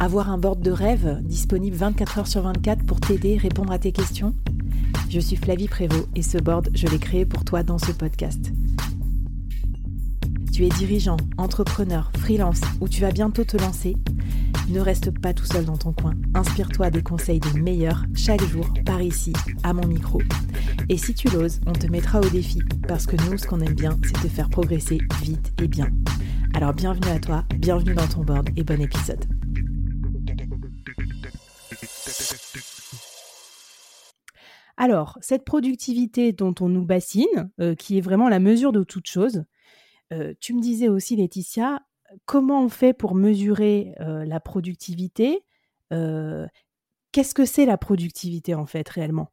Avoir un board de rêve disponible 24 heures sur 24 pour t'aider, répondre à tes questions? Je suis Flavie Prévost et ce board, je l'ai créé pour toi dans ce podcast. Tu es dirigeant, entrepreneur, freelance ou tu vas bientôt te lancer? Ne reste pas tout seul dans ton coin. Inspire-toi des conseils des meilleurs chaque jour par ici, à mon micro. Et si tu l'oses, on te mettra au défi parce que nous, ce qu'on aime bien, c'est te faire progresser vite et bien. Alors bienvenue à toi, bienvenue dans ton board et bon épisode. Alors, cette productivité dont on nous bassine, euh, qui est vraiment la mesure de toute chose, euh, tu me disais aussi, Laetitia, comment on fait pour mesurer euh, la productivité Qu'est-ce que c'est la productivité en fait réellement?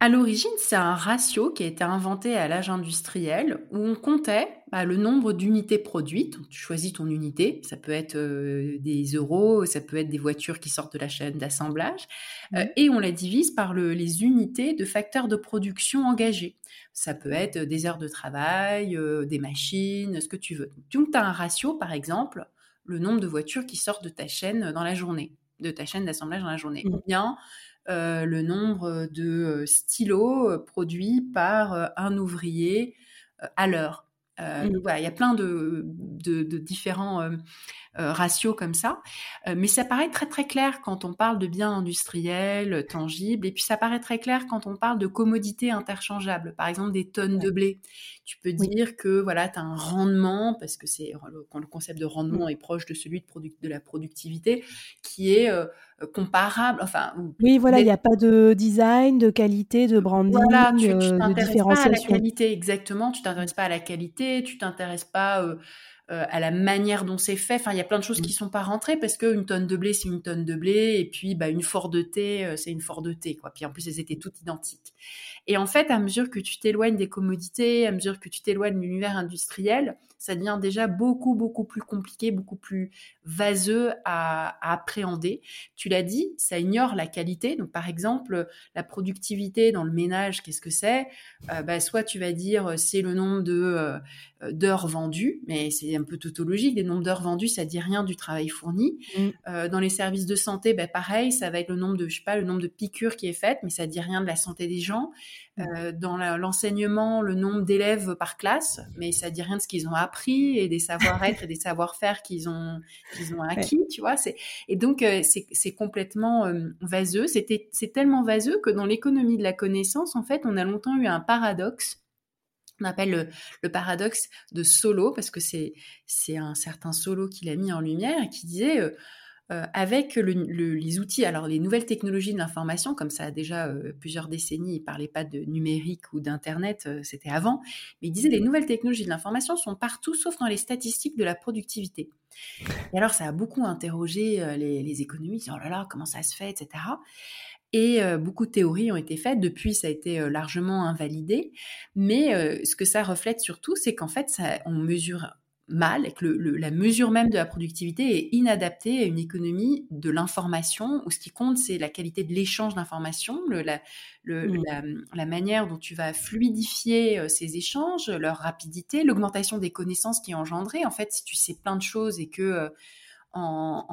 À l'origine, c'est un ratio qui a été inventé à l'âge industriel où on comptait bah, le nombre d'unités produites. Tu choisis ton unité, ça peut être euh, des euros, ça peut être des voitures qui sortent de la chaîne d'assemblage, euh, et on la divise par les unités de facteurs de production engagés. Ça peut être des heures de travail, euh, des machines, ce que tu veux. Donc, tu as un ratio, par exemple, le nombre de voitures qui sortent de ta chaîne dans la journée, de ta chaîne d'assemblage dans la journée. Ou bien euh, le nombre de euh, stylos euh, produits par un ouvrier à l'heure. Mmh. il y a plein de, différents ratios comme ça. mais ça paraît très très clair quand on parle de biens industriels, tangibles, et puis ça paraît très clair quand on parle de commodités interchangeables, par exemple des tonnes de blé. Tu peux dire que voilà, tu as un rendement, parce que c'est quand le concept de rendement mmh. est proche de celui de, de la productivité, qui est comparable. Enfin, oui, voilà, il n'y a pas de design, de qualité, de branding, voilà, tu, tu euh, t'intéresses pas à la qualité, exactement. Tu t'intéresses pas à la qualité, tu t'intéresses pas euh, à la manière dont c'est fait. Enfin, il y a plein de choses qui qui mmh. sont pas rentrées parce qu'une tonne de blé, c'est une tonne de blé, et puis bah, une Ford de thé, c'est une Ford de thé, quoi. Puis en plus, elles étaient toutes identiques. Et en fait, à mesure que tu t'éloignes des commodités, à mesure que tu t'éloignes de l'univers industriel, ça devient déjà beaucoup, beaucoup plus compliqué, beaucoup plus vaseux à, appréhender. Tu l'as dit, ça ignore la qualité. Donc, par exemple, la productivité dans le ménage, qu'est-ce que c'est? Euh, bah, Soit tu vas dire euh, c'est le nombre de euh, d'heures vendues, mais c'est un peu tautologique. Les nombres d'heures vendues, ça dit rien du travail fourni. Mmh. dans les services de santé, bah, pareil, ça va être le nombre de, je sais pas, le nombre de piqûres qui est fait, mais ça dit rien de la santé des gens. Mmh. dans l'enseignement, le nombre d'élèves par classe, mais ça dit rien de ce qu'ils ont appris et des savoir-être et des savoir-faire qu'ils ont qu'ils ont acquis, tu vois. Et donc euh, c'est complètement euh, vaseux. C'est tellement vaseux que dans l'économie de la connaissance, en fait, on a longtemps eu un paradoxe. On appelle le, paradoxe de Solo parce que c'est c'est un certain Solo qui l'a mis en lumière et qui disait euh, avec les outils, alors les nouvelles technologies de l'information, comme ça a déjà euh, plusieurs décennies, il ne parlait pas de numérique ou d'Internet, euh, c'était avant, mais il disait les nouvelles technologies de l'information sont partout sauf dans les statistiques de la productivité. Et alors ça a beaucoup interrogé les, économistes, oh là là, comment ça se fait, etc. Et beaucoup de théories ont été faites. Depuis, ça a été largement invalidé. Mais ce que ça reflète surtout, c'est qu'en fait, on mesure mal et que la mesure même de la productivité est inadaptée à une économie de l'information où ce qui compte, c'est la qualité de l'échange d'informations, mmh. la, la, manière dont tu vas fluidifier euh, ces échanges, leur rapidité, l'augmentation des connaissances qui est engendrée. En fait, si tu sais plein de choses et que euh, en,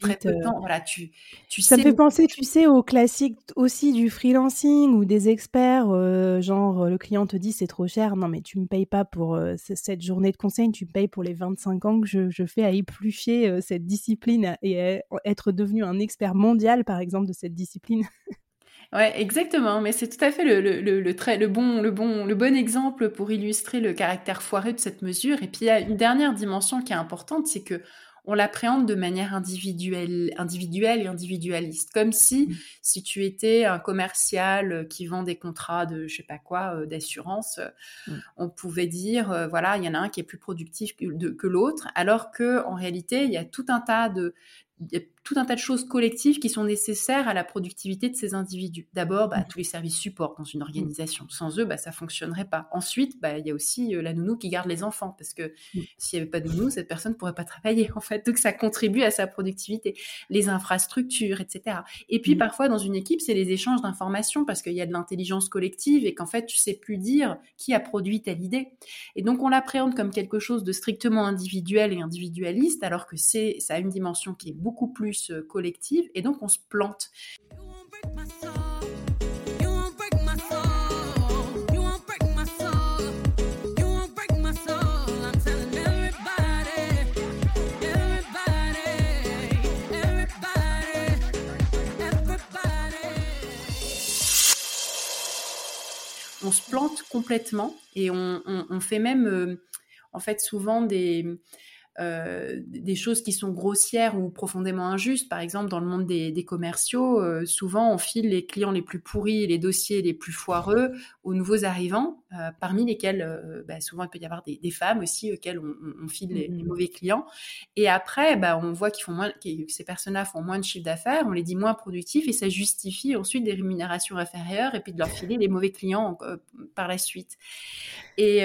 très peu de euh. temps. Voilà, tu, tu ça me fait penser, tu sais, au classique aussi du freelancing ou des experts, euh, genre le client te dit c'est trop cher, non mais tu me payes pas pour euh, cette journée de conseil, tu me payes pour les 25 ans que je, je fais à éplucher cette discipline et être devenu un expert mondial, par exemple, de cette discipline. Ouais, exactement. Mais c'est tout à fait le, le, le, le, très, le, bon, le, bon, le bon exemple pour illustrer le caractère foireux de cette mesure. Et puis, il y a une dernière dimension qui est importante, c'est que on l'appréhende de manière individuelle, individuelle et individualiste, comme si mmh. si tu étais un commercial qui vend des contrats de je sais pas quoi euh, d'assurance, mmh. on pouvait dire euh, voilà il y en a un qui est plus productif que, que l'autre, alors que en réalité il y a tout un tas de tout un tas de choses collectives qui sont nécessaires à la productivité de ces individus. D'abord, bah, mmh. tous les services support dans une organisation. Sans eux, bah, ça fonctionnerait pas. Ensuite, bah, il y a aussi euh, la nounou qui garde les enfants, parce que mmh. s'il n'y avait pas de nounou, cette personne ne pourrait pas travailler, en fait. Donc, ça contribue à sa productivité. Les infrastructures, etc. Et puis, parfois, dans une équipe, c'est les échanges d'informations, parce qu'il y a de l'intelligence collective et qu'en fait, tu sais plus dire qui a produit telle idée. Et donc, on l'appréhende comme quelque chose de strictement individuel et individualiste, alors que c'est, ça a une dimension qui est beaucoup plus euh, collective et donc on se plante. On se plante complètement et on, fait même, euh, en fait, souvent des, euh, des choses qui sont grossières ou profondément injustes. Par exemple, dans le monde des, commerciaux, euh, souvent on file les clients les plus pourris et les dossiers les plus foireux aux nouveaux arrivants, euh, parmi lesquels bah, souvent il peut y avoir des, femmes aussi auxquelles on, file les, mmh mauvais clients. Et après, bah, on voit qu'ils font moins, que ces personnes-là font moins de chiffre d'affaires, on les dit moins productifs et ça justifie ensuite des rémunérations inférieures et puis de leur filer les mauvais clients par la suite. Et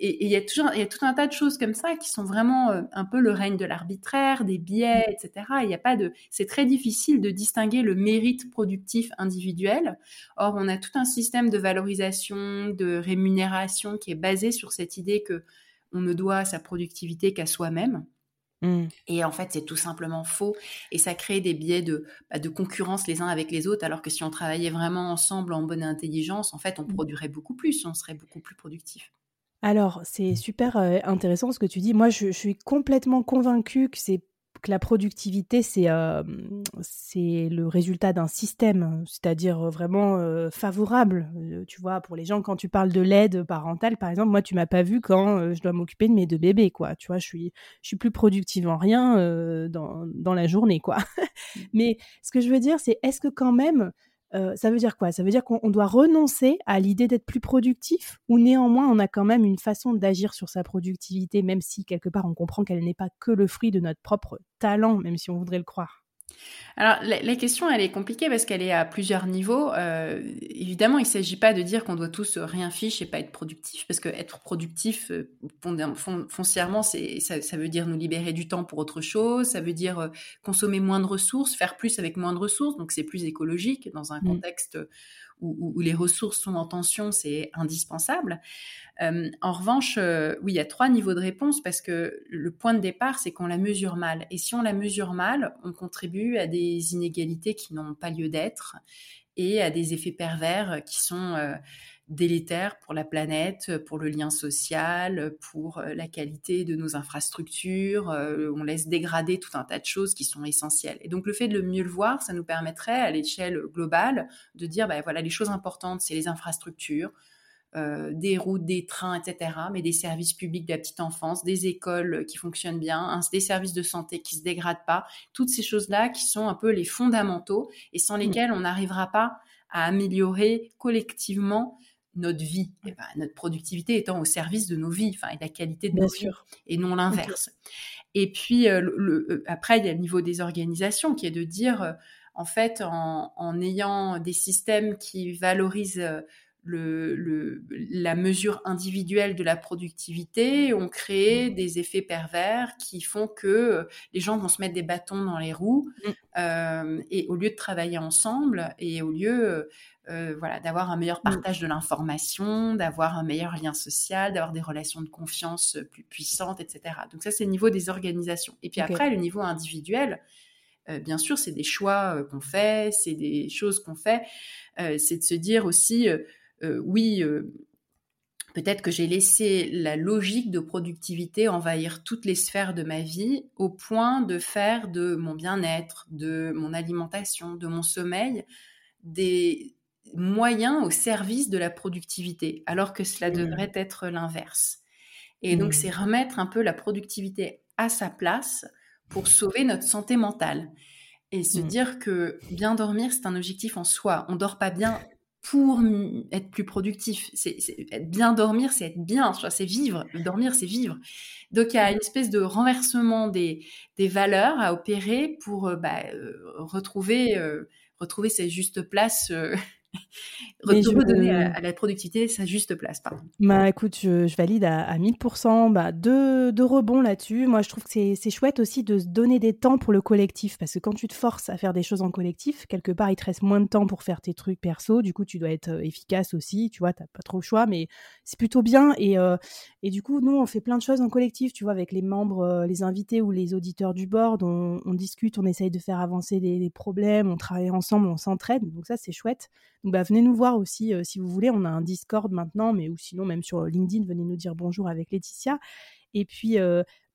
il y a tout un tas de choses comme ça qui sont vraiment un peu le règne de l'arbitraire, des biais, etc. Il n'y a pas de, c'est très difficile de distinguer le mérite productif individuel. Or, on a tout un système de valorisation, de rémunération qui est basé sur cette idée que on ne doit sa productivité qu'à soi-même. Mmh. Et en fait, c'est tout simplement faux. Et ça crée des biais de, bah, de concurrence les uns avec les autres, alors que si on travaillait vraiment ensemble en bonne intelligence, en fait, on mmh. produirait beaucoup plus, on serait beaucoup plus productif. Alors, c'est super intéressant ce que tu dis. Moi, je, suis complètement convaincue que c'est que la productivité, c'est c'est le résultat d'un système, c'est-à-dire vraiment favorable. tu vois, pour les gens, quand tu parles de l'aide parentale, par exemple, moi, tu m'as pas vu quand je dois m'occuper de mes deux bébés, quoi. Tu vois, je suis, je suis plus productive en rien dans, dans la journée, quoi. Mmh. Mais ce que je veux dire, c'est est-ce que quand même euh, ça veut dire quoi? Ça veut dire qu'on doit renoncer à l'idée d'être plus productif ou néanmoins on a quand même une façon d'agir sur sa productivité, même si quelque part on comprend qu'elle n'est pas que le fruit de notre propre talent, même si on voudrait le croire? Alors, la, question, elle est compliquée parce qu'elle est à plusieurs niveaux. Euh, évidemment, il ne s'agit pas de dire qu'on doit tous rien fiche et pas être productif, parce que être productif, euh, foncièrement, c'est, ça, veut dire nous libérer du temps pour autre chose, ça veut dire euh, consommer moins de ressources, faire plus avec moins de ressources, donc c'est plus écologique dans un mmh. contexte où, les ressources sont en tension, c'est indispensable. Euh, en revanche, euh, oui, il y a trois niveaux de réponse parce que le point de départ, c'est qu'on la mesure mal. Et si on la mesure mal, on contribue à des inégalités qui n'ont pas lieu d'être et à des effets pervers qui sont euh, délétère pour la planète, pour le lien social, pour euh, la qualité de nos infrastructures. Euh, on laisse dégrader tout un tas de choses qui sont essentielles. Et donc le fait de le mieux le voir, ça nous permettrait à l'échelle globale de dire, bah, voilà, les choses importantes, c'est les infrastructures, euh, des routes, des trains, etc., mais des services publics de la petite enfance, des écoles qui fonctionnent bien, des services de santé qui se dégradent pas, toutes ces choses-là qui sont un peu les fondamentaux et sans mmh. lesquels on n'arrivera pas à améliorer collectivement notre vie, et ben, notre productivité étant au service de nos vies, enfin, et la qualité de nos vies, et non l'inverse. Et puis, euh, le, euh, après, il y a le niveau des organisations qui est de dire, euh, en fait, en, en, ayant des systèmes qui valorisent le, le, la mesure individuelle de la productivité, on crée mmh. des effets pervers qui font que les gens vont se mettre des bâtons dans les roues mmh. euh, et au lieu de travailler ensemble et au lieu euh, voilà, d'avoir un meilleur mmh. partage de l'information, d'avoir un meilleur lien social, d'avoir des relations de confiance plus puissantes, etc. Donc ça, c'est le niveau des organisations. Et puis après, le niveau individuel, euh, bien sûr, c'est des choix qu'on fait, c'est des choses qu'on fait. c'est de se dire aussi, oui, euh, peut-être que j'ai laissé la logique de productivité envahir toutes les sphères de ma vie au point de faire de mon bien-être, de mon alimentation, de mon sommeil des moyens au service de la productivité, alors que cela mmh. devrait être l'inverse. Et donc, mmh. c'est remettre un peu la productivité à sa place pour sauver notre santé mentale. Et se Mmh. dire que bien dormir, c'est un objectif en soi. On dort pas bien pour être plus productif. C'est, bien dormir, c'est être bien, c'est vivre. Dormir, c'est vivre. Donc il y a une espèce de renversement des, des valeurs à opérer pour euh, bah, euh, retrouver, euh, retrouver sa juste place redonner à, la productivité sa juste place. Pardon. Bah écoute, je, valide à, à 1000%. Bah, deux, deux rebonds là-dessus. Moi, je trouve que c'est chouette aussi de se donner des temps pour le collectif. Parce que quand tu te forces à faire des choses en collectif, quelque part, il te reste moins de temps pour faire tes trucs perso. Du coup, tu dois être euh, efficace aussi. Tu vois, t'as pas trop le choix, mais c'est plutôt bien. Et, euh, et du coup, nous, on fait plein de choses en collectif. Tu vois, avec les membres, euh, les invités ou les auditeurs du board, on, on discute, on essaye de faire avancer des, des problèmes, on travaille ensemble, on s'entraide. Donc ça, c'est chouette. Bah, venez nous voir aussi si vous voulez. On a un Discord maintenant, mais ou sinon même sur LinkedIn, venez nous dire bonjour avec Laetitia. Et puis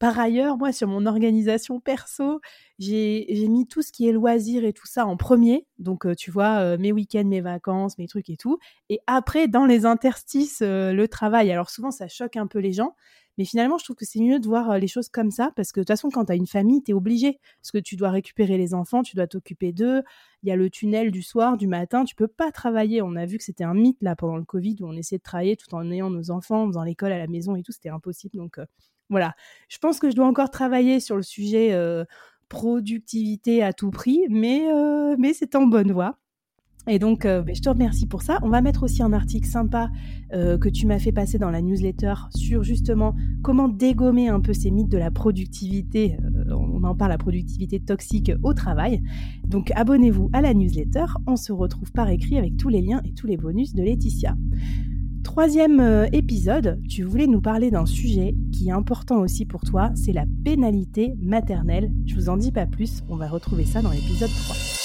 par ailleurs, moi sur mon organisation perso, j'ai mis tout ce qui est loisirs et tout ça en premier. Donc tu vois, mes week-ends, mes vacances, mes trucs et tout. Et après, dans les interstices, le travail. Alors souvent, ça choque un peu les gens. Mais finalement, je trouve que c'est mieux de voir les choses comme ça, parce que de toute façon, quand tu as une famille, tu es obligé, parce que tu dois récupérer les enfants, tu dois t'occuper d'eux, il y a le tunnel du soir, du matin, tu peux pas travailler. On a vu que c'était un mythe là pendant le Covid, où on essayait de travailler tout en ayant nos enfants, en faisant l'école à la maison et tout, c'était impossible. Donc voilà, je pense que je dois encore travailler sur le sujet productivité à tout prix, mais, mais c'est en bonne voie. Et donc, euh, ben, je te remercie pour ça. On va mettre aussi un article sympa euh, que tu m'as fait passer dans la newsletter sur justement comment dégommer un peu ces mythes de la productivité. Euh, on en parle, la productivité toxique au travail. Donc, abonnez-vous à la newsletter. On se retrouve par écrit avec tous les liens et tous les bonus de Laetitia. Troisième épisode, tu voulais nous parler d'un sujet qui est important aussi pour toi, c'est la pénalité maternelle. Je vous en dis pas plus, on va retrouver ça dans l'épisode 3.